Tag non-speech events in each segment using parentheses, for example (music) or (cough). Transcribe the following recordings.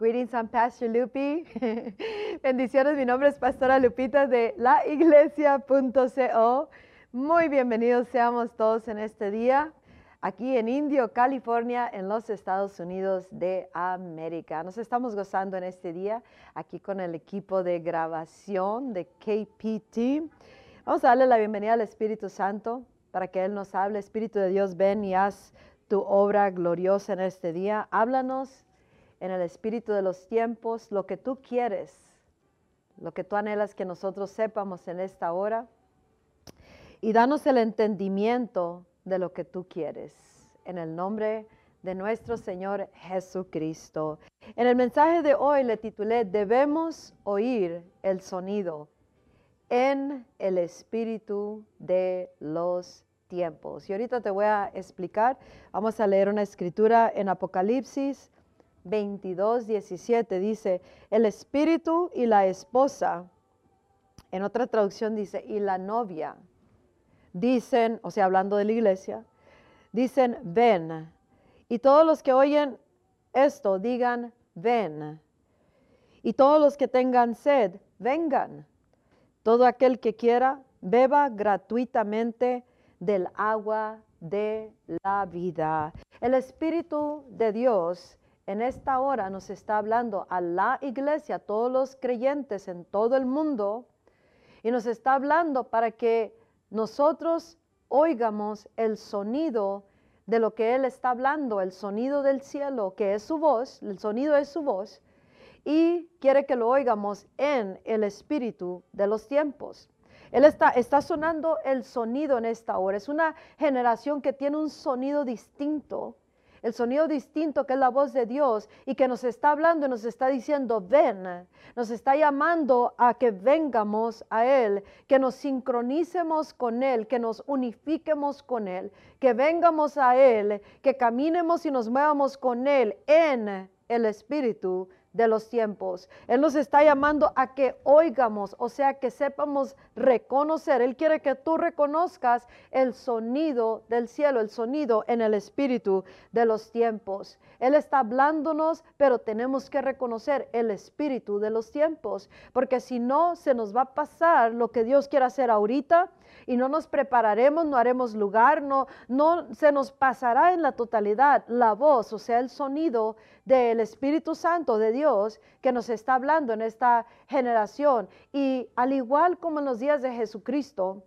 Greetings, I'm Pastor Lupi. (laughs) Bendiciones, mi nombre es Pastora Lupita de laiglesia.co. Muy bienvenidos seamos todos en este día, aquí en Indio, California, en los Estados Unidos de América. Nos estamos gozando en este día aquí con el equipo de grabación de KPT. Vamos a darle la bienvenida al Espíritu Santo para que Él nos hable. Espíritu de Dios, ven y haz tu obra gloriosa en este día. Háblanos en el espíritu de los tiempos lo que tú quieres, lo que tú anhelas que nosotros sepamos en esta hora. Y danos el entendimiento de lo que tú quieres. En el nombre de nuestro Señor Jesucristo. En el mensaje de hoy le titulé Debemos oír el sonido en el espíritu de los tiempos. Y ahorita te voy a explicar, vamos a leer una escritura en Apocalipsis 22, 17. Dice, el espíritu y la esposa, en otra traducción dice, y la novia, dicen, o sea, hablando de la iglesia, dicen, ven. Y todos los que oyen esto digan, ven. Y todos los que tengan sed, vengan. Todo aquel que quiera, beba gratuitamente del agua de la vida. El Espíritu de Dios en esta hora nos está hablando a la iglesia, a todos los creyentes en todo el mundo, y nos está hablando para que nosotros oigamos el sonido de lo que Él está hablando, el sonido del cielo, que es su voz, el sonido es su voz, y quiere que lo oigamos en el espíritu de los tiempos. Él está, está sonando el sonido en esta hora. Es una generación que tiene un sonido distinto, el sonido distinto que es la voz de Dios y que nos está hablando y nos está diciendo, ven, nos está llamando a que vengamos a Él, que nos sincronicemos con Él, que nos unifiquemos con Él, que vengamos a Él, que caminemos y nos muevamos con Él en el Espíritu de los tiempos. Él nos está llamando a que oigamos, o sea, que sepamos reconocer. Él quiere que tú reconozcas el sonido del cielo, el sonido en el espíritu de los tiempos. Él está hablándonos, pero tenemos que reconocer el espíritu de los tiempos, porque si no, se nos va a pasar lo que Dios quiere hacer ahorita y no nos prepararemos, no haremos lugar, no, no se nos pasará en la totalidad la voz, o sea, el sonido del Espíritu Santo de Dios que nos está hablando en esta generación. Y al igual como en los días de Jesucristo,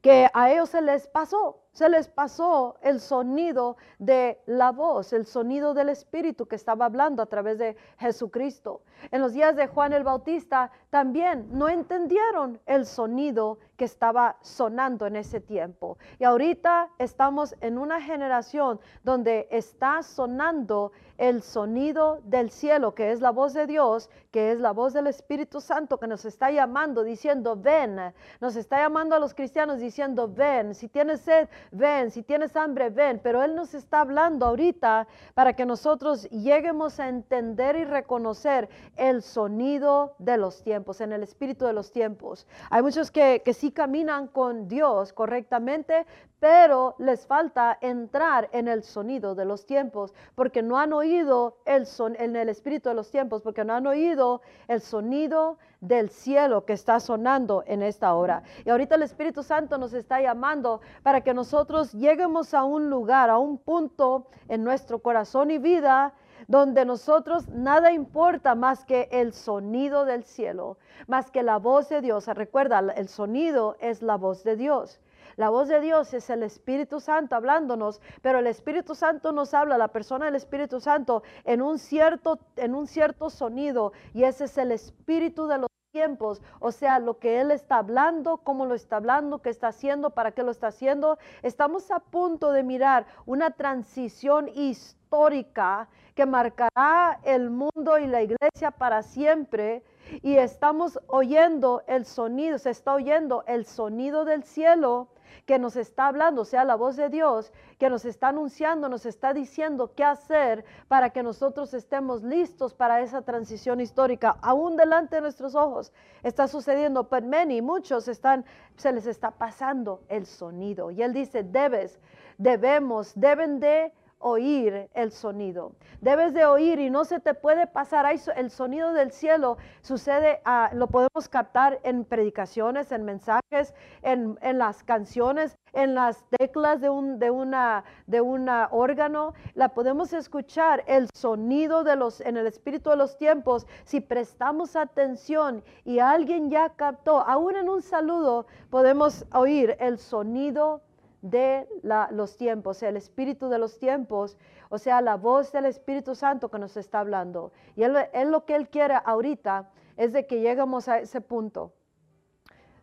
que a ellos se les pasó, se les pasó el sonido de la voz, el sonido del Espíritu que estaba hablando a través de Jesucristo. En los días de Juan el Bautista también no entendieron el sonido que estaba sonando en ese tiempo. Y ahorita estamos en una generación donde está sonando el sonido del cielo, que es la voz de Dios, que es la voz del Espíritu Santo que nos está llamando, diciendo, ven, nos está llamando a los cristianos diciendo, ven, si tienes sed, ven, si tienes hambre, ven, pero Él nos está hablando ahorita para que nosotros lleguemos a entender y reconocer el sonido de los tiempos, en el espíritu de los tiempos. Hay muchos que, que sí caminan con Dios correctamente, pero les falta entrar en el sonido de los tiempos, porque no han oído el son, en el espíritu de los tiempos, porque no han oído el sonido del cielo que está sonando en esta hora. Y ahorita el Espíritu Santo nos está llamando para que nosotros lleguemos a un lugar, a un punto en nuestro corazón y vida donde nosotros nada importa más que el sonido del cielo, más que la voz de Dios. Recuerda, el sonido es la voz de Dios. La voz de Dios es el Espíritu Santo hablándonos, pero el Espíritu Santo nos habla, la persona del Espíritu Santo, en un cierto, en un cierto sonido, y ese es el Espíritu de los tiempos, o sea, lo que Él está hablando, cómo lo está hablando, qué está haciendo, para qué lo está haciendo. Estamos a punto de mirar una transición histórica que marcará el mundo y la iglesia para siempre. Y estamos oyendo el sonido, se está oyendo el sonido del cielo que nos está hablando, sea la voz de Dios, que nos está anunciando, nos está diciendo qué hacer para que nosotros estemos listos para esa transición histórica, aún delante de nuestros ojos. Está sucediendo, pero many, muchos están, se les está pasando el sonido. Y él dice, debes, debemos, deben de oír el sonido. Debes de oír y no se te puede pasar. El sonido del cielo sucede, ah, lo podemos captar en predicaciones, en mensajes, en, las canciones, en las teclas de un de una, de órgano. La podemos escuchar el sonido de los, en el espíritu de los tiempos. Si prestamos atención y alguien ya captó, aún en un saludo, podemos oír el sonido de los tiempos, el espíritu de los tiempos, o sea, la voz del Espíritu Santo que nos está hablando. Y él, lo que Él quiere ahorita es de que lleguemos a ese punto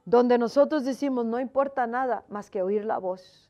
donde nosotros decimos, no importa nada más que oír la voz.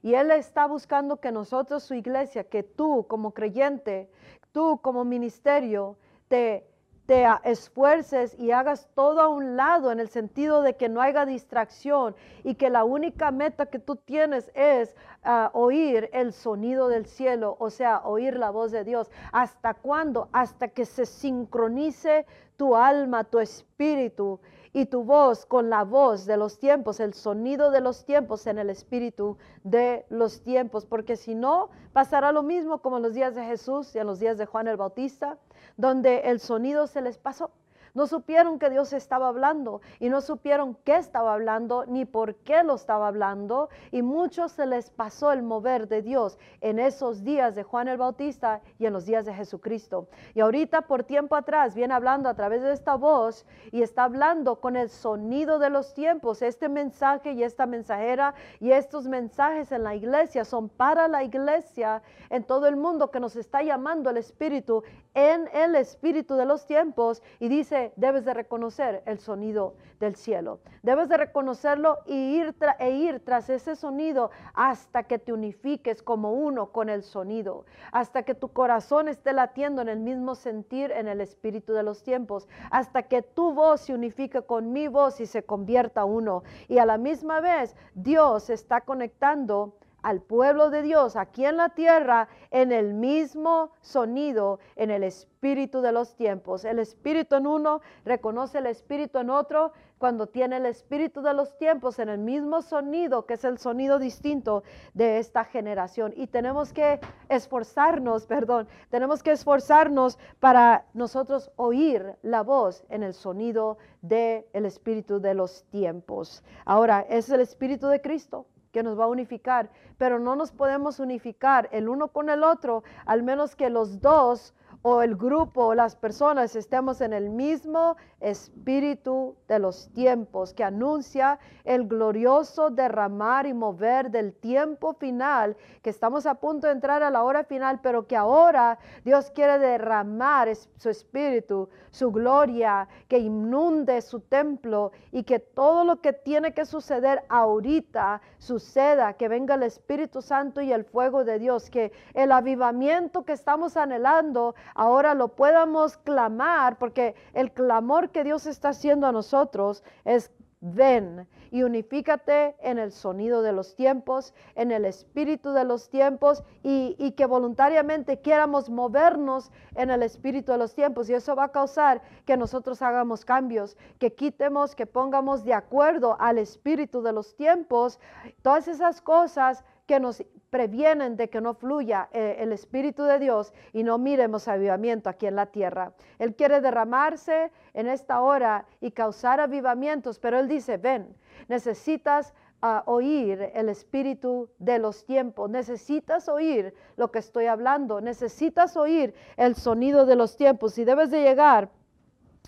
Y Él está buscando que nosotros, su iglesia, que tú como creyente, tú como ministerio, te te esfuerces y hagas todo a un lado en el sentido de que no haya distracción y que la única meta que tú tienes es ah, oír el sonido del cielo, o sea, oír la voz de Dios. ¿Hasta cuándo? Hasta que se sincronice tu alma, tu espíritu y tu voz con la voz de los tiempos, el sonido de los tiempos en el espíritu de los tiempos, porque si no, pasará lo mismo como en los días de Jesús y en los días de Juan el Bautista donde el sonido se les pasó. No supieron que Dios estaba hablando y no supieron qué estaba hablando ni por qué lo estaba hablando. Y muchos se les pasó el mover de Dios en esos días de Juan el Bautista y en los días de Jesucristo. Y ahorita por tiempo atrás viene hablando a través de esta voz y está hablando con el sonido de los tiempos. Este mensaje y esta mensajera y estos mensajes en la iglesia son para la iglesia en todo el mundo que nos está llamando el Espíritu en el Espíritu de los tiempos y dice debes de reconocer el sonido del cielo. Debes de reconocerlo y ir e ir tras ese sonido hasta que te unifiques como uno con el sonido, hasta que tu corazón esté latiendo en el mismo sentir en el espíritu de los tiempos, hasta que tu voz se unifique con mi voz y se convierta uno. Y a la misma vez Dios está conectando al pueblo de Dios aquí en la tierra en el mismo sonido, en el espíritu de los tiempos. El espíritu en uno reconoce el espíritu en otro cuando tiene el espíritu de los tiempos en el mismo sonido, que es el sonido distinto de esta generación. Y tenemos que esforzarnos, perdón, tenemos que esforzarnos para nosotros oír la voz en el sonido del el espíritu de los tiempos. Ahora, es el espíritu de Cristo nos va a unificar, pero no nos podemos unificar el uno con el otro, al menos que los dos o el grupo o las personas estemos en el mismo espíritu de los tiempos que anuncia el glorioso derramar y mover del tiempo final, que estamos a punto de entrar a la hora final, pero que ahora Dios quiere derramar su espíritu, su gloria, que inunde su templo y que todo lo que tiene que suceder ahorita suceda, que venga el Espíritu Santo y el fuego de Dios, que el avivamiento que estamos anhelando ahora lo podamos clamar, porque el clamor que Dios está haciendo a nosotros es ven y unifícate en el sonido de los tiempos, en el espíritu de los tiempos y, que voluntariamente quieramos movernos en el espíritu de los tiempos. Y eso va a causar que nosotros hagamos cambios, que quitemos, que pongamos de acuerdo al espíritu de los tiempos, todas esas cosas que nos previenen de que no fluya eh, el Espíritu de Dios y no miremos avivamiento aquí en la tierra. Él quiere derramarse en esta hora y causar avivamientos, pero Él dice, ven, necesitas ah, oír el espíritu de los tiempos, necesitas oír lo que estoy hablando, necesitas oír el sonido de los tiempos. Y debes de llegar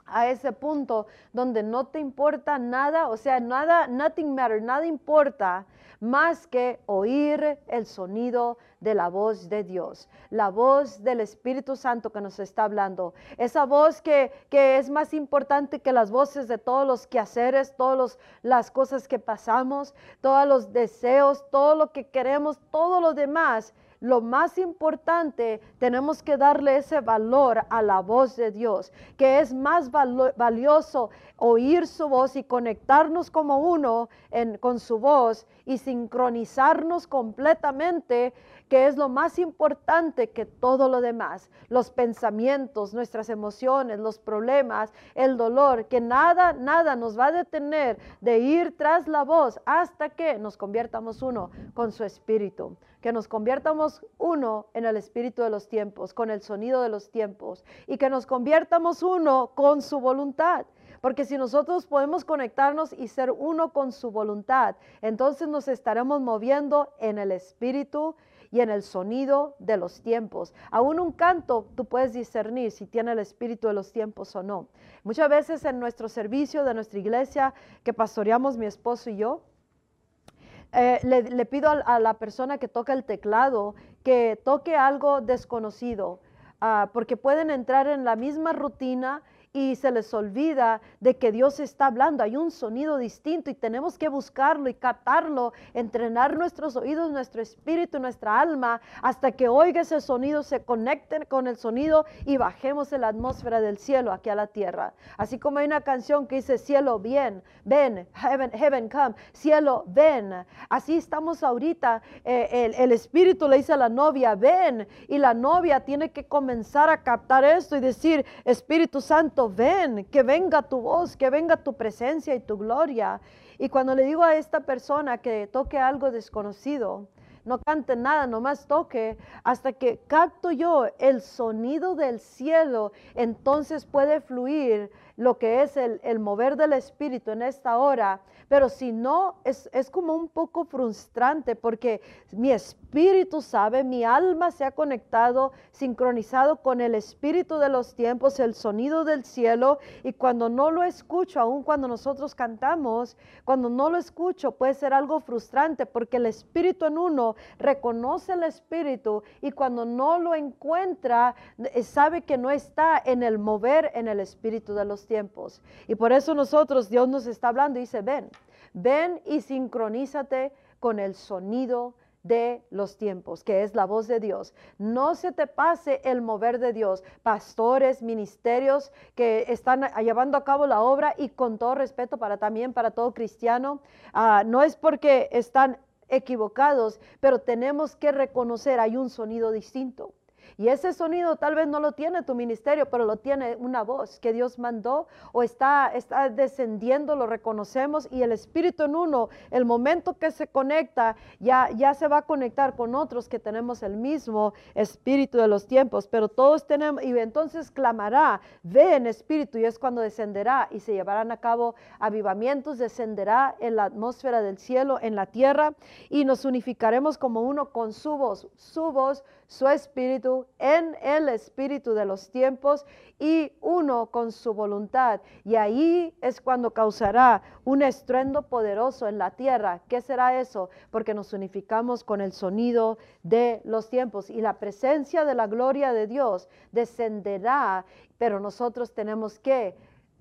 a ese punto donde no te importa nada, o sea, nada, nothing matter, nada importa más que oír el sonido de la voz de Dios, la voz del Espíritu Santo que nos está hablando, esa voz que, que es más importante que las voces de todos los quehaceres, todas las cosas que pasamos, todos los deseos, todo lo que queremos, todo lo demás lo más importante, tenemos que darle ese valor a la voz de Dios, que es más valioso oír su voz y conectarnos como uno con su voz y sincronizarnos completamente que es lo más importante que todo lo demás. Los pensamientos, nuestras emociones, los problemas, el dolor, que nada, nada nos va a detener de ir tras la voz hasta que nos conviertamos uno con su espíritu que nos conviertamos uno en el espíritu de los tiempos, con el sonido de los tiempos, y que nos conviertamos uno con su voluntad. Porque si nosotros podemos conectarnos y ser uno con su voluntad, entonces nos estaremos moviendo en el espíritu y en el sonido de los tiempos. Aún un canto tú puedes discernir si tiene el espíritu de los tiempos o no. Muchas veces en nuestro servicio de nuestra iglesia que pastoreamos mi esposo y yo, eh, le, pido a, la persona que toca el teclado que toque algo desconocido, ah, porque pueden entrar en la misma rutina y se les olvida de que Dios está hablando. Hay un sonido distinto y tenemos que buscarlo y captarlo, entrenar nuestros oídos, nuestro espíritu, nuestra alma, hasta que oiga ese sonido, se conecten con el sonido y bajemos en la atmósfera del cielo aquí a la tierra. Así como hay una canción que dice, cielo, bien, ven, heaven, heaven come, cielo, ven. Así estamos ahorita. Eh, el, el espíritu le dice a la novia, ven, y la novia tiene que comenzar a captar esto y decir, Espíritu Santo, ven, que venga tu voz, que venga tu presencia y tu gloria. Y cuando le digo a esta persona que toque algo desconocido, no cante nada, nomás toque, hasta que capto yo el sonido del cielo, entonces puede fluir lo que es el, el mover del Espíritu en esta hora pero si no, es, como un poco frustrante porque mi espíritu sabe, mi alma se ha conectado, sincronizado con el espíritu de los tiempos, el sonido del cielo, y cuando no lo escucho, aun cuando nosotros cantamos, cuando no lo escucho puede ser algo frustrante porque el espíritu en uno reconoce el espíritu y cuando no lo encuentra, sabe que no está en el mover en el espíritu de los tiempos. Y por eso nosotros, Dios nos está hablando y dice, ven, Ven y sincronízate con el sonido de los tiempos, que es la voz de Dios. No se te pase el mover de Dios. Pastores, ministerios que están llevando a cabo la obra y con todo respeto para también para todo cristiano, ah, no es porque están equivocados, pero tenemos que reconocer hay un sonido distinto. Y ese sonido tal vez no lo tiene tu ministerio, pero lo tiene una voz que Dios mandó o está, está descendiendo, lo reconocemos y el Espíritu en uno, el momento que se conecta, ya, ya se va a conectar con otros que tenemos el mismo Espíritu de los tiempos, pero todos tenemos, y entonces clamará, ve en Espíritu y es cuando descenderá y se llevarán a cabo avivamientos, descenderá en la atmósfera del cielo, en la tierra y nos unificaremos como uno con su voz, su voz su espíritu en el espíritu de los tiempos y uno con su voluntad. Y ahí es cuando causará un estruendo poderoso en la tierra. ¿Qué será eso? Porque nos unificamos con el sonido de los tiempos y la presencia de la gloria de Dios descenderá, pero nosotros tenemos que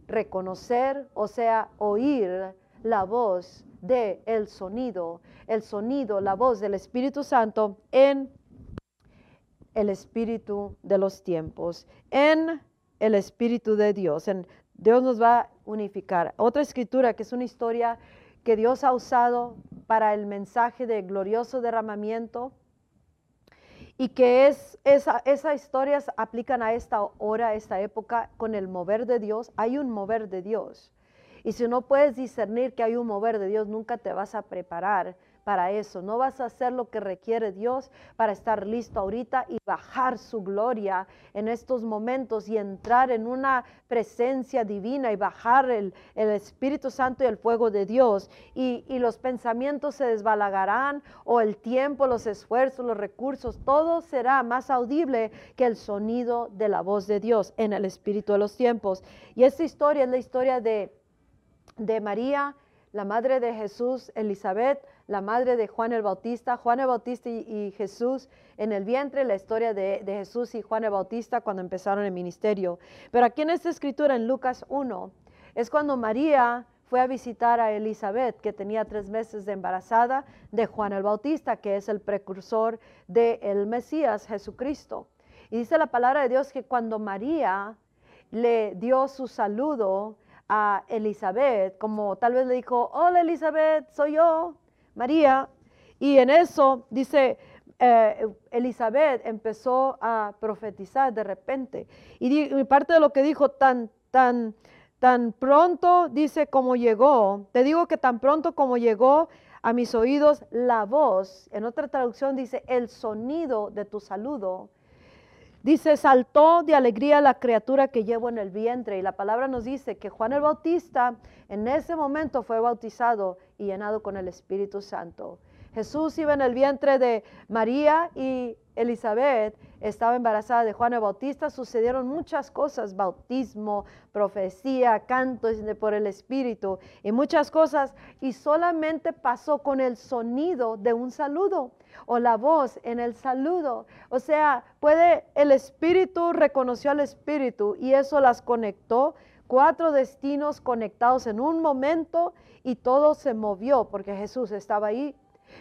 reconocer, o sea, oír la voz de el sonido, el sonido, la voz del Espíritu Santo en el espíritu de los tiempos, en el espíritu de Dios. En, Dios nos va a unificar. Otra escritura que es una historia que Dios ha usado para el mensaje de glorioso derramamiento y que es, esa, esas historias aplican a esta hora, a esta época, con el mover de Dios. Hay un mover de Dios. Y si no puedes discernir que hay un mover de Dios, nunca te vas a preparar para eso. No vas a hacer lo que requiere Dios para estar listo ahorita y bajar su gloria en estos momentos y entrar en una presencia divina y bajar el, Espíritu Santo y el fuego de Dios. Y, y los pensamientos se desbalagarán o el tiempo, los esfuerzos, los recursos, todo será más audible que el sonido de la voz de Dios en el Espíritu de los tiempos. Y esta historia es la historia de, de María, la madre de Jesús, Elizabeth, la madre de Juan el Bautista, Juan el Bautista y, Jesús en el vientre, la historia de, Jesús y Juan el Bautista cuando empezaron el ministerio. Pero aquí en esta escritura, en Lucas 1, es cuando María fue a visitar a Elizabeth, que tenía tres meses de embarazada de Juan el Bautista, que es el precursor del Mesías, Jesucristo. Y dice la palabra de Dios que cuando María le dio su saludo a Elizabeth, como tal vez le dijo, hola Elizabeth, soy yo, María. Y en eso dice, eh, Elizabeth empezó a profetizar de repente. Y, parte de lo que dijo, tan, tan, tan pronto, dice, como llegó, te digo que tan pronto como llegó a mis oídos la voz, en otra traducción dice, el sonido de tu saludo. Dice, saltó de alegría la criatura que llevo en el vientre. Y la palabra nos dice que Juan el Bautista en ese momento fue bautizado y llenado con el Espíritu Santo. Jesús iba en el vientre de María y Elizabeth estaba embarazada de Juan el Bautista, sucedieron muchas cosas, bautismo, profecía, canto por el Espíritu y muchas cosas, y solamente pasó con el sonido de un saludo o la voz en el saludo. O sea, puede, el Espíritu reconoció al Espíritu y eso las conectó, cuatro destinos conectados en un momento y todo se movió porque Jesús estaba ahí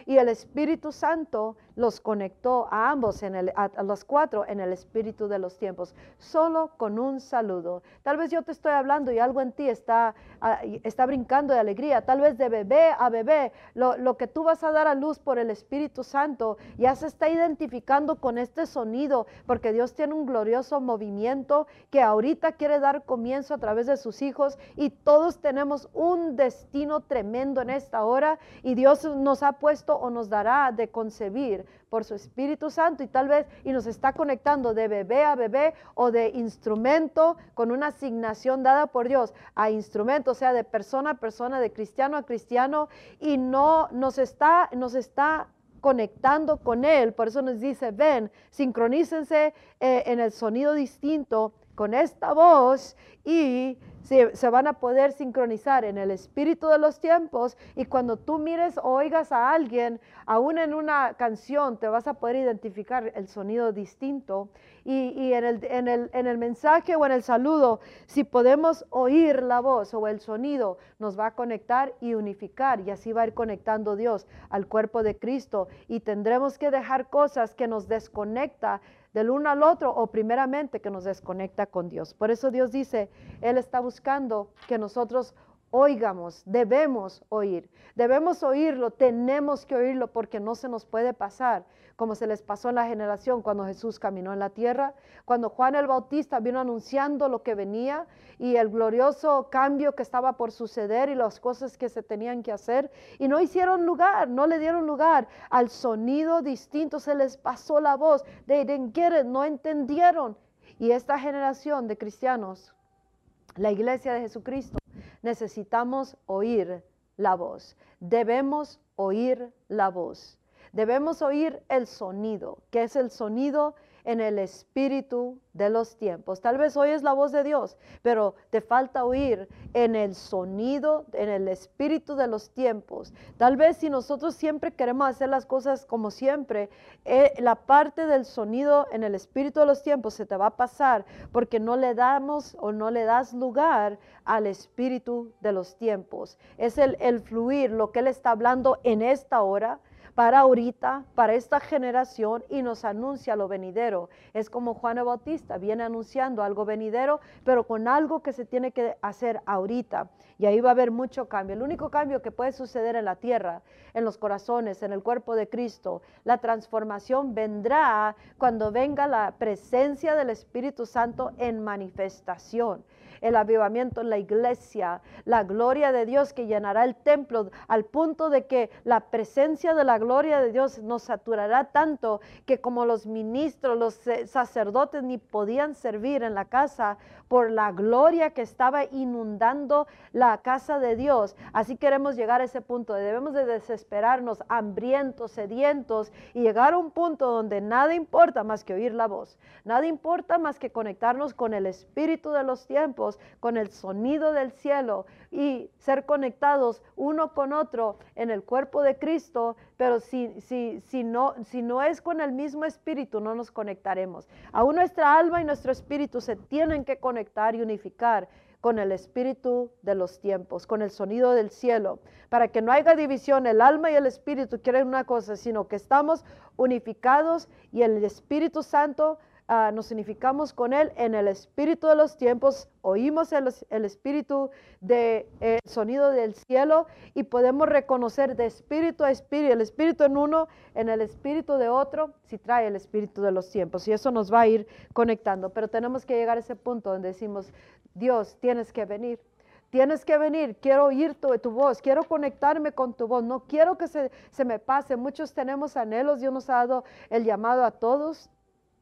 y el Espíritu Santo los conectó a ambos, en el, a, los cuatro, en el Espíritu de los tiempos, solo con un saludo. Tal vez yo te estoy hablando y algo en ti está, ah, está brincando de alegría. Tal vez de bebé a bebé, lo, lo que tú vas a dar a luz por el Espíritu Santo ya se está identificando con este sonido, porque Dios tiene un glorioso movimiento que ahorita quiere dar comienzo a través de sus hijos y todos tenemos un destino tremendo en esta hora y Dios nos ha puesto o nos dará de concebir por su Espíritu Santo y tal vez y nos está conectando de bebé a bebé o de instrumento con una asignación dada por Dios a instrumento, o sea, de persona a persona, de cristiano a cristiano y no nos está nos está conectando con él, por eso nos dice, ven, sincronícense eh, en el sonido distinto con esta voz y se, van a poder sincronizar en el espíritu de los tiempos y cuando tú mires o oigas a alguien, aún en una canción, te vas a poder identificar el sonido distinto. Y, en, el, en, el, en el mensaje o en el saludo, si podemos oír la voz o el sonido, nos va a conectar y unificar y así va a ir conectando Dios al cuerpo de Cristo. Y tendremos que dejar cosas que nos desconecta del uno al otro o primeramente que nos desconecta con Dios. Por eso Dios dice, Él está buscando que nosotros oigamos, debemos oír, debemos oírlo, tenemos que oírlo porque no se nos puede pasar como se les pasó en la generación cuando Jesús caminó en la tierra, cuando Juan el Bautista vino anunciando lo que venía y el glorioso cambio que estaba por suceder y las cosas que se tenían que hacer y no hicieron lugar, no le dieron lugar al sonido distinto, se les pasó la voz, they didn't get no entendieron. Y esta generación de cristianos, la iglesia de Jesucristo, necesitamos oír la voz. Debemos oír la voz. Debemos oír el sonido, que es el sonido en el espíritu de los tiempos. Tal vez oyes la voz de Dios, pero te falta oír en el sonido, en el espíritu de los tiempos. Tal vez si nosotros siempre queremos hacer las cosas como siempre, eh, la parte del sonido en el espíritu de los tiempos se te va a pasar porque no le damos o no le das lugar al espíritu de los tiempos. Es el, el fluir, lo que Él está hablando en esta hora para ahorita, para esta generación y nos anuncia lo venidero. Es como Juan Bautista, viene anunciando algo venidero, pero con algo que se tiene que hacer ahorita. Y ahí va a haber mucho cambio. El único cambio que puede suceder en la tierra, en los corazones, en el cuerpo de Cristo, la transformación vendrá cuando venga la presencia del Espíritu Santo en manifestación el avivamiento en la iglesia, la gloria de Dios que llenará el templo al punto de que la presencia de la gloria de Dios nos saturará tanto que como los ministros, los sacerdotes ni podían servir en la casa por la gloria que estaba inundando la casa de Dios. Así queremos llegar a ese punto. Debemos de desesperarnos, hambrientos, sedientos y llegar a un punto donde nada importa más que oír la voz. Nada importa más que conectarnos con el espíritu de los tiempos, con el sonido del cielo y ser conectados uno con otro en el cuerpo de Cristo, pero si, si, si, no, si no es con el mismo espíritu, no nos conectaremos. Aún nuestra alma y nuestro espíritu se tienen que conectar y unificar con el espíritu de los tiempos, con el sonido del cielo, para que no haya división, el alma y el espíritu quieren una cosa, sino que estamos unificados y el Espíritu Santo ah, nos unificamos con Él en el espíritu de los tiempos, oímos el, espíritu del de, sonido del cielo y podemos reconocer de espíritu a espíritu, el espíritu en uno, en el espíritu de otro, si trae el espíritu de los tiempos. Y eso nos va a ir conectando. Pero tenemos que llegar a ese punto donde decimos, Dios, tienes que venir. Tienes que venir, quiero oír tu, tu, voz, quiero conectarme con tu voz, no quiero que se, se me pase. Muchos tenemos anhelos, Dios nos ha dado el llamado a todos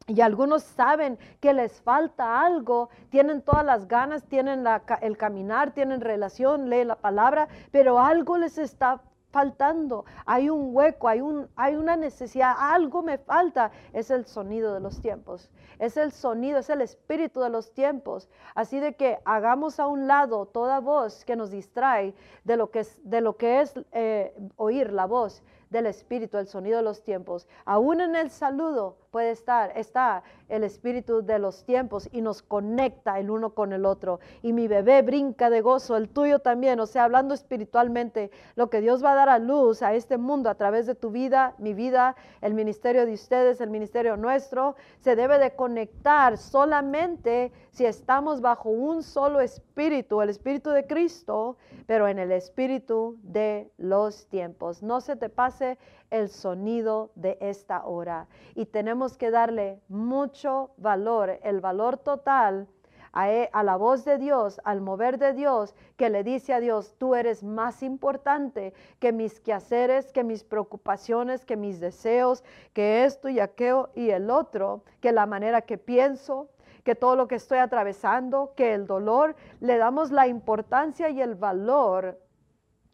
y algunos saben que les falta algo, tienen todas las ganas, tienen el caminar, tienen relación, leen la palabra, pero algo les está faltando, hay un hueco, hay, un, hay una necesidad, algo me falta, es el sonido de los tiempos, es el sonido, es el espíritu de los tiempos. Así de que hagamos a un lado toda voz que nos distrae de lo que es, de lo que es eh, oír la voz del espíritu, el sonido de los tiempos. Aún en el saludo puede estar, está el espíritu de los tiempos y nos conecta el uno con el otro. Y mi bebé brinca de gozo, el tuyo también. O sea, hablando espiritualmente, lo que Dios va a dar a luz a este mundo a través de tu vida, mi vida, el ministerio de ustedes, el ministerio nuestro, se debe de conectar solamente si estamos bajo un solo espíritu, el espíritu de Cristo, pero en el espíritu de los tiempos. No se te pase el sonido de esta hora. Y tenemos que darle mucho valor, el valor total a, e, a, la voz de Dios, al mover de Dios, que le dice a Dios, tú eres más importante que mis quehaceres, que mis preocupaciones, que mis deseos, que esto y aquello y el otro, que la manera que pienso, que todo lo que estoy atravesando, que el dolor, le damos la importancia y el valor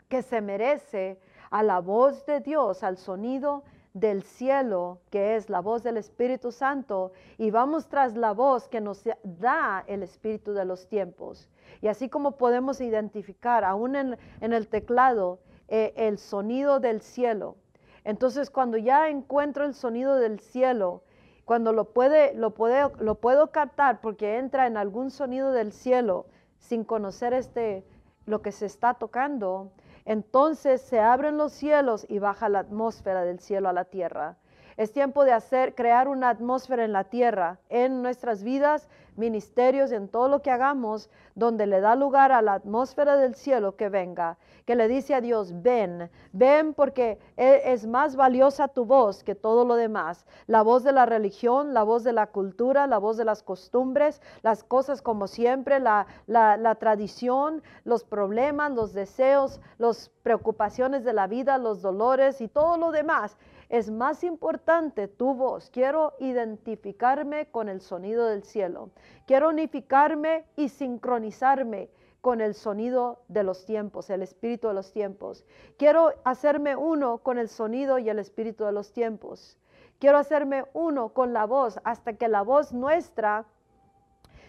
que se merece a la voz de Dios, al sonido del cielo, que es la voz del Espíritu Santo, y vamos tras la voz que nos da el Espíritu de los tiempos. Y así como podemos identificar aún en, el teclado eh, el sonido del cielo, entonces cuando ya encuentro el sonido del cielo, cuando lo, puede, lo, puede, lo puedo captar porque entra en algún sonido del cielo sin conocer este, lo que se está tocando, entonces se abren los cielos y baja la atmósfera del cielo a la tierra. Es tiempo de hacer, crear una atmósfera en la tierra, en nuestras vidas, ministerios, en todo lo que hagamos, donde le da lugar a la atmósfera del cielo que venga, que le dice a Dios, ven, ven porque e, es más valiosa tu voz que todo lo demás. La voz de la religión, la voz de la cultura, la voz de las costumbres, las cosas como siempre, la, la tradición, los problemas, los deseos, las preocupaciones de la vida, los dolores y todo lo demás es más importante tu voz. Quiero identificarme con el sonido del cielo. Quiero unificarme y sincronizarme con el sonido de los tiempos, el espíritu de los tiempos. Quiero hacerme uno con el sonido y el espíritu de los tiempos. Quiero hacerme uno con la voz hasta que la voz nuestra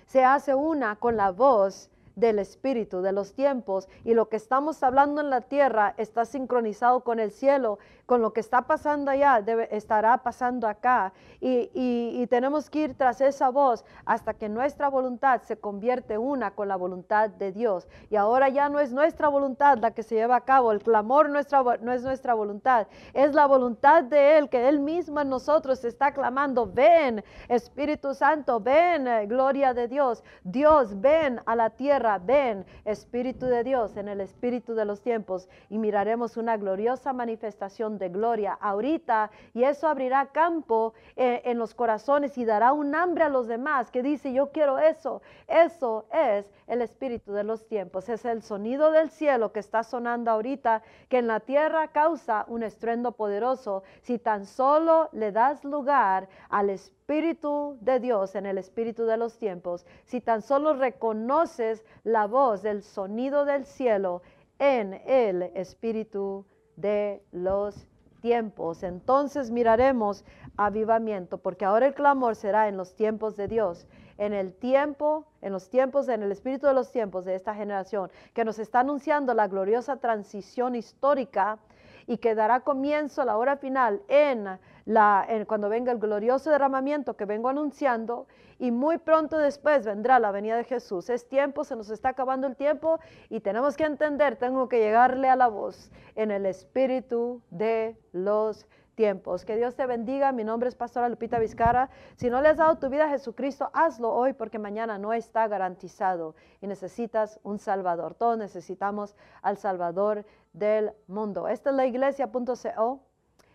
se hace una con la voz del Espíritu, de los tiempos, y lo que estamos hablando en la tierra está sincronizado con el cielo, con lo que está pasando allá, estará pasando acá, y, y, tenemos que ir tras esa voz hasta que nuestra voluntad se convierte una con la voluntad de Dios. Y ahora ya no es nuestra voluntad la que se lleva a cabo, el clamor nuestra, no es nuestra voluntad, es la voluntad de Él, que Él mismo en nosotros está clamando, ven Espíritu Santo, ven eh, gloria de Dios, Dios, ven a la tierra ven, Espíritu de Dios, en el Espíritu de los tiempos y miraremos una gloriosa manifestación de gloria ahorita y eso abrirá campo eh, en los corazones y dará un hambre a los demás que dice, yo quiero eso. Eso es el Espíritu de los tiempos, es el sonido del cielo que está sonando ahorita, que en la tierra causa un estruendo poderoso si tan solo le das lugar al Espíritu Espíritu de Dios, en el Espíritu de los tiempos, si tan solo reconoces la voz del sonido del cielo en el Espíritu de los tiempos, entonces miraremos avivamiento, porque ahora el clamor será en los tiempos de Dios, en el tiempo, en los tiempos, en el Espíritu de los tiempos de esta generación, que nos está anunciando la gloriosa transición histórica y que dará comienzo a la hora final en la, cuando venga el glorioso derramamiento que vengo anunciando y muy pronto después vendrá la venida de Jesús. Es tiempo, se nos está acabando el tiempo y tenemos que entender, tengo que llegarle a la voz en el espíritu de los tiempos. Que Dios te bendiga. Mi nombre es Pastora Lupita Vizcara. Si no le has dado tu vida a Jesucristo, hazlo hoy porque mañana no está garantizado y necesitas un Salvador. Todos necesitamos al Salvador del mundo. Esta es la iglesia.co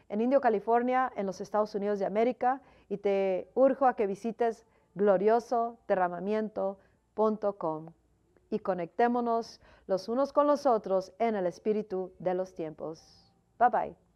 en Indio, California, en los Estados Unidos de América y te urjo a que visites gloriosoderramamiento.com y conectémonos los unos con los otros en el espíritu de los tiempos. Bye bye.